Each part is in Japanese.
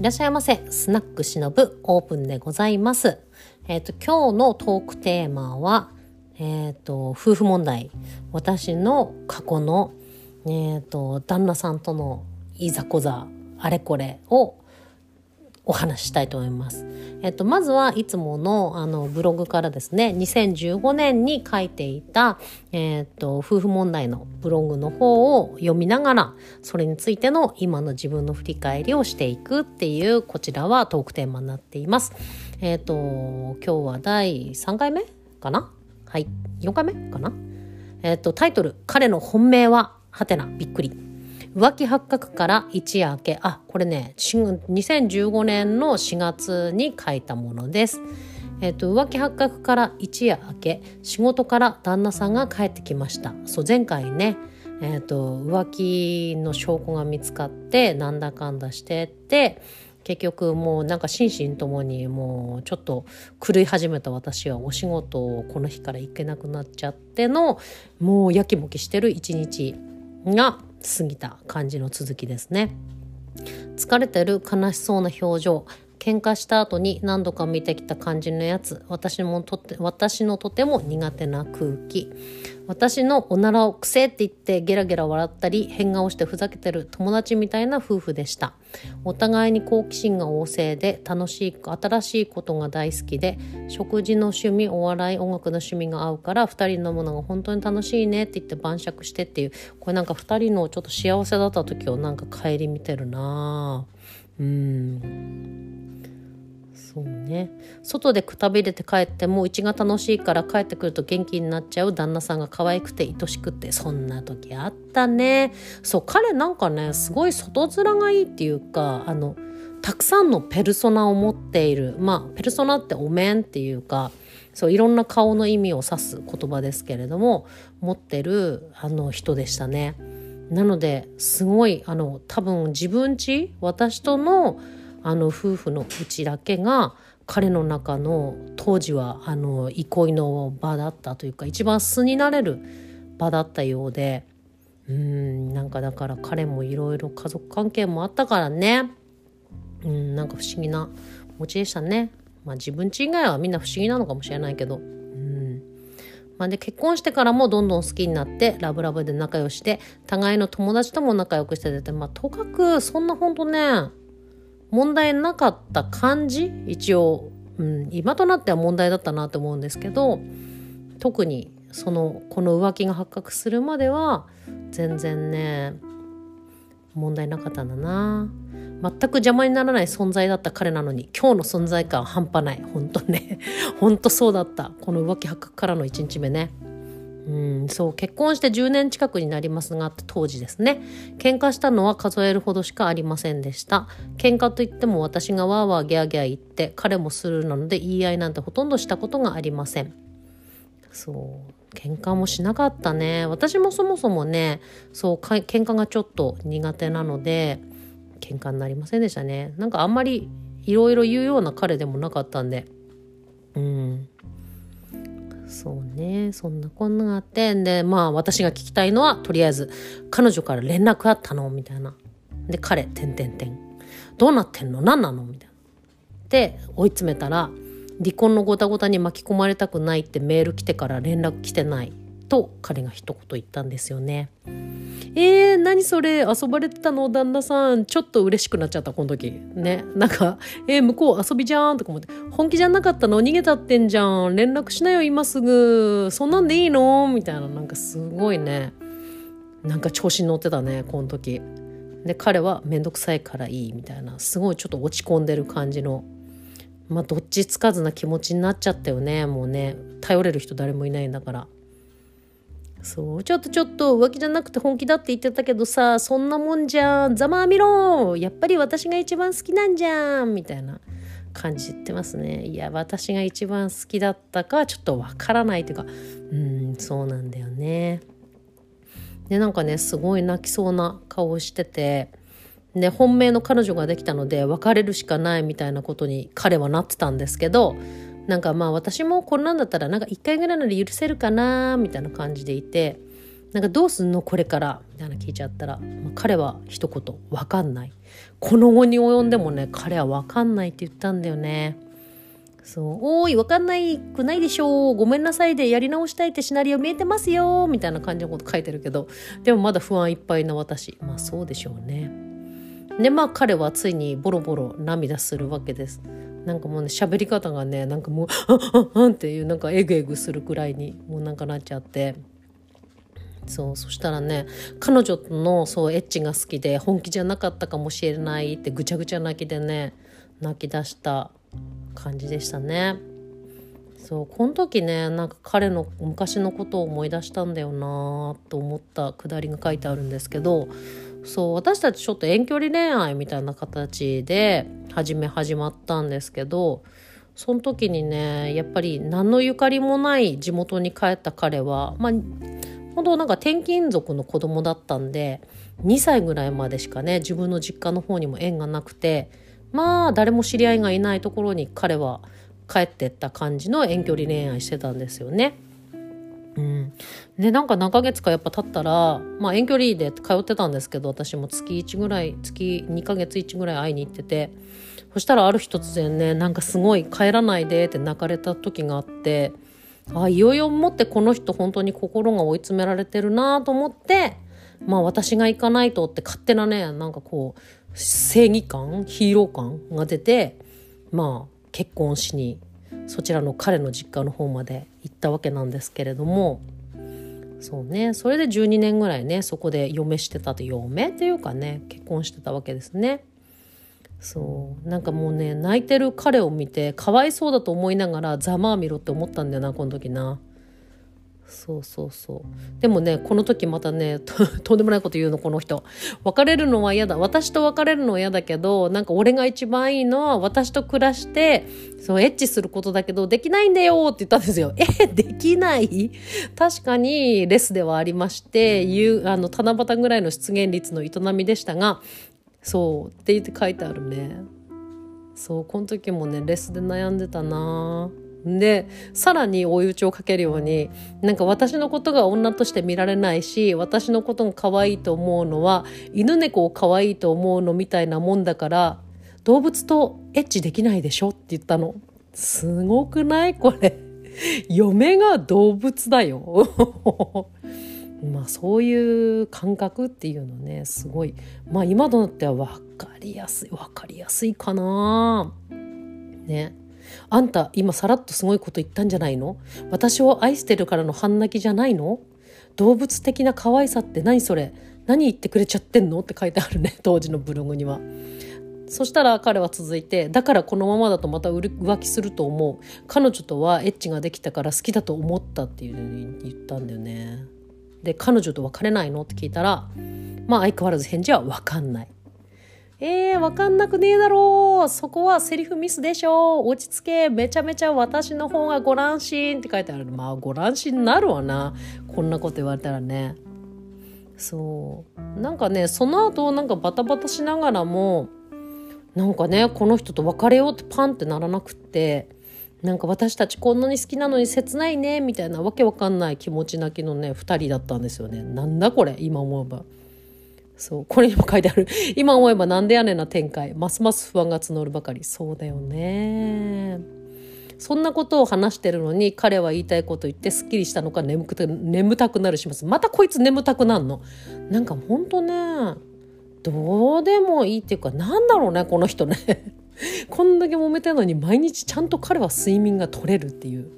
いらっしゃいませ。スナックしのぶオープンでございます。えっ、ー、と、今日のトークテーマは、えっ、ー、と、夫婦問題。私の過去の、えっ、ー、と、旦那さんとのいざこざ、あれこれをお話ししたいと思います。えっと、まずはいつものあのブログからですね、2015年に書いていた、えっと、夫婦問題のブログの方を読みながら、それについての今の自分の振り返りをしていくっていう、こちらはトークテーマになっています。えっと、今日は第3回目かな？はい、4回目かな？えっと、タイトル、彼の本命は、はてな、びっくり。浮気発覚から一夜明けあこれね2015年の4月に書いたものです。えーと、浮気発覚から一夜明け仕事から旦那さんが帰ってきましたそう前回ね、えーと、浮気の証拠が見つかってなんだかんだしてって結局もうなんか心身ともにもうちょっと狂い始めた私はお仕事をこの日から行けなくなっちゃってのもうやきもきしてる一日が過ぎた感じの続きですね。疲れてる悲しそうな表情。喧嘩した後に何度か見てきた感じのやつ私もとて私のとても苦手な空気。私のおならをくせって言ってゲラゲラ笑ったり変顔してふざけてる友達みたいな夫婦でした。お互いに好奇心が旺盛で楽しい新しいことが大好きで食事の趣味お笑い音楽の趣味が合うから2人のものが本当に楽しいねって言って晩酌してっていうこれなんか2人のちょっと幸せだった時をなんか帰り見てるなうん。そうね。外でくたびれて帰ってもううちが楽しいから帰ってくると元気になっちゃう旦那さんが可愛くて愛しくてそんな時あったね。そう彼なんかねすごい外面がいいっていうかあのたくさんのペルソナを持っている。まあペルソナってお面っていうかそういろんな顔の意味を指す言葉ですけれども持ってるあの人でしたね。なのですごいあの多分自分ち私とのあの夫婦のうちだけが彼の中の当時はあの憩いの場だったというか一番素になれる場だったようでうんなんかだから彼もいろいろ家族関係もあったからねうんなんか不思議な持ちでしたね。まあ自分ち以外はみんな不思議なのかもしれないけど。まあ、で結婚してからもどんどん好きになってラブラブで仲良して互いの友達とも仲良くしててまあとかくそんなほんとね問題なかった感じ？一応、うん、今となっては問題だったなと思うんですけど特にそのこの浮気が発覚するまでは全然ね問題なかったんだな。全く邪魔にならない存在だった彼なのに今日の存在感半端ない。本当ね。本当そうだった。この浮気発覚からの1日目ね。うんそう。結婚して10年近くになりますが当時ですね。喧嘩したのは数えるほどしかありませんでした。喧嘩といっても私がワーワーギャーギャー言って彼もするなので言い合いなんてほとんどしたことがありません。そう喧嘩もしなかったね。私もそもそもねそうか喧嘩がちょっと苦手なので喧嘩になりませんでしたね。なんかあんまりいろいろ言うような彼でもなかったんで。うん。そうね。そんなこんながあってんでまあ私が聞きたいのはとりあえず彼女から連絡あったのみたいな。で彼てんてんてん。どうなってんの？何なの？みたいな。で追い詰めたら離婚のごたごたに巻き込まれたくないってメール来てから連絡来てないと彼が一言言ったんですよね。えー、何それ？遊ばれてたの？旦那さん。ちょっと嬉しくなっちゃったこの時ね。なんか「えー、向こう遊びじゃん」とか思って「本気じゃなかったの？逃げたってんじゃん。連絡しなよ今すぐ。そんなんでいいの?」みたいな。なんかすごいね。なんか調子に乗ってたねこの時。で彼は面倒くさいからいいみたいな。すごいちょっと落ち込んでる感じのまあどっちつかずな気持ちになっちゃったよね。もうね頼れる人誰もいないんだから。そう。ちょっとちょっと浮気じゃなくて本気だって言ってたけどさそんなもんじゃん。ざまあみろやっぱり私が一番好きなんじゃん。みたいな感じてますね。いや私が一番好きだったかちょっとわからないというか。うんそうなんだよね。でなんかねすごい泣きそうな顔をしてて。で本命の彼女ができたので別れるしかないみたいなことに彼はなってたんですけどなんかまあ私もこんなんだったらなんか1回ぐらいなら許せるかなみたいな感じでいてなんかどうすんのこれからみたいな聞いちゃったら、まあ、彼は一言「分かんない」この後に及んでもね彼は分かんないって言ったんだよね。そう「おい分かんないくないでしょう。ごめんなさいでやり直したいってシナリオ見えてますよ」みたいな感じのこと書いてるけどでもまだ不安いっぱいな私。まあそうでしょうね。でまあ彼はついにボロボロ涙するわけです。なんかもうね喋り方がねなんかもう「あっあっ」っていうなんかエグエグするくらいにもうなんかなっちゃってそうそしたらね彼女のそうエッチが好きで本気じゃなかったかもしれないってぐちゃぐちゃ泣きでね泣き出した感じでしたねそうこの時ねなんか彼の昔のことを思い出したんだよなと思ったくだりが書いてあるんですけどそう私たちちょっと遠距離恋愛みたいな形で初め始まったんですけどその時にねやっぱり何のゆかりもない地元に帰った彼はまあ本当なんか転勤族の子供だったんで2歳ぐらいまでしかね自分の実家の方にも縁がなくてまあ誰も知り合いがいないところに彼は帰ってった感じの遠距離恋愛してたんですよね。うん、でなんか何ヶ月かやっぱ経ったら、まあ、遠距離で通ってたんですけど私も月1ぐらい月2ヶ月1ぐらい会いに行っててそしたらある日突然ねなんかすごい帰らないでって泣かれた時があってあいよいよもってこの人本当に心が追い詰められてるなと思ってまあ私が行かないとって勝手なねなんかこう正義感ヒーロー感が出てまあ結婚しにそちらの彼の実家の方まで行ったわけなんですけれどもそうねそれで12年ぐらいねそこで嫁してたと嫁っていうかね結婚してたわけですね。そうなんかもうね泣いてる彼を見てかわいそうだと思いながらざまあみろって思ったんだよなこの時な。そうそうそう。でもねこの時またね とんでもないこと言うのこの人。別れるのは嫌だ。私と別れるのは嫌だけどなんか俺が一番いいのは私と暮らしてそうエッチすることだけどできないんだよって言ったんですよ。えできない？確かにレスではありましていうあの七夕ぐらいの出現率の営みでしたがそうって言って書いてあるね。そうこの時もねレスで悩んでたな。でさらに追い打ちをかけるようになんか私のことが女として見られないし私のことが可愛いと思うのは犬猫を可愛いと思うのみたいなもんだから動物とエッチできないでしょって言ったの。すごくない？これ。嫁が動物だよ。まあそういう感覚っていうのねすごい。まあ今となっては分かりやすい分かりやすいかな。ね。あんた今さらっとすごいこと言ったんじゃないの？私を愛してるからの半泣きじゃないの？動物的な可愛さって何それ？何言ってくれちゃってんの？って書いてあるね 当時のブログには。そしたら彼は続いて、だからこのままだとまた浮気すると思う。彼女とはエッチができたから好きだと思ったっていうふうに言ったんだよね。で、彼女と別れないの？って聞いたら、まあ相変わらず返事は分かんない。えー、わかんなくねえだろう。そこはセリフミスでしょ。落ち着け。めちゃめちゃ私の方がご乱心って書いてある。まあ、ご乱心になるわな。こんなこと言われたらね。そう。なんかね、その後、なんかバタバタしながらも、なんかね、この人と別れようってパンってならなくって、なんか私たちこんなに好きなのに切ないね、みたいなわけわかんない気持ち泣きのね、二人だったんですよね。なんだこれ、今思えば。そうこれにも書いてある。今思えばなんでやねんな展開。ますます不安が募るばかり。そうだよね。そんなことを話してるのに彼は言いたいこと言ってすっきりしたのか眠くて眠たくなるしますまたこいつ眠たくなるの？なんかほんとねどうでもいいっていうかなんだろうねこの人ね。こんだけ揉めてるのに毎日ちゃんと彼は睡眠が取れるっていう。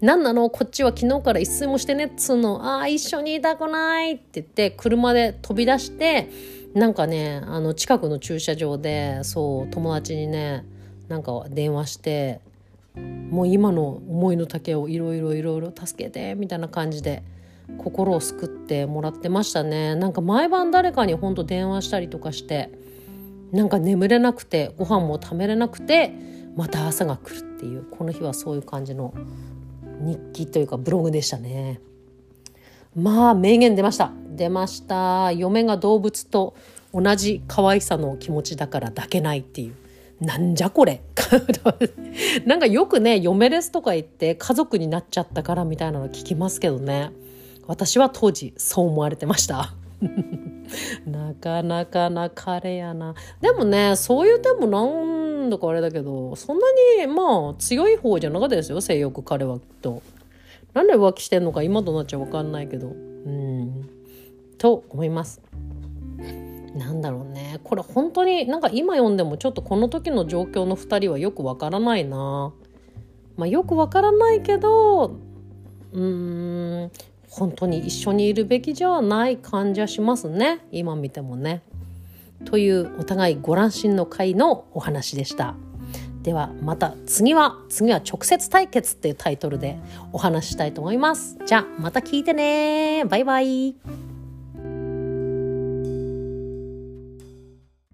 何なの？こっちは昨日から一睡もしてねっつうの。ああ、一緒にいたくないって言って、車で飛び出して、なんかね、あの、近くの駐車場で、そう、友達にね、なんか電話して、もう今の思いの丈をいろいろいろいろ助けて、みたいな感じで、心を救ってもらってましたね。なんか毎晩誰かにほんと電話したりとかして、なんか眠れなくて、ご飯も食べれなくて、また朝が来るっていう、この日はそういう感じの日記というかブログでしたね。まあ名言出ました。出ました。嫁が動物と同じ可愛さの気持ちだから抱けないっていう。なんじゃこれ。なんかよくね嫁レスとか言って家族になっちゃったからみたいなの聞きますけどね。私は当時そう思われてました。なかなかな彼やな。でもねそういう点もなんだかあれだけどそんなにまあ強い方じゃなかったですよ性欲彼はきっと。なんで浮気してんのか今となっちゃ分かんないけど。うん。と思います。なんだろうね。これ本当になんか今読んでもちょっとこの時の状況の2人はよくわからないな。まあよくわからないけどうーん。本当に一緒にいるべきじゃない感じはしますね。今見てもね。というお互いご乱心の会のお話でした。ではまた次は次は直接対決っていうタイトルでお話したいと思います。じゃあまた聞いてねバイバイ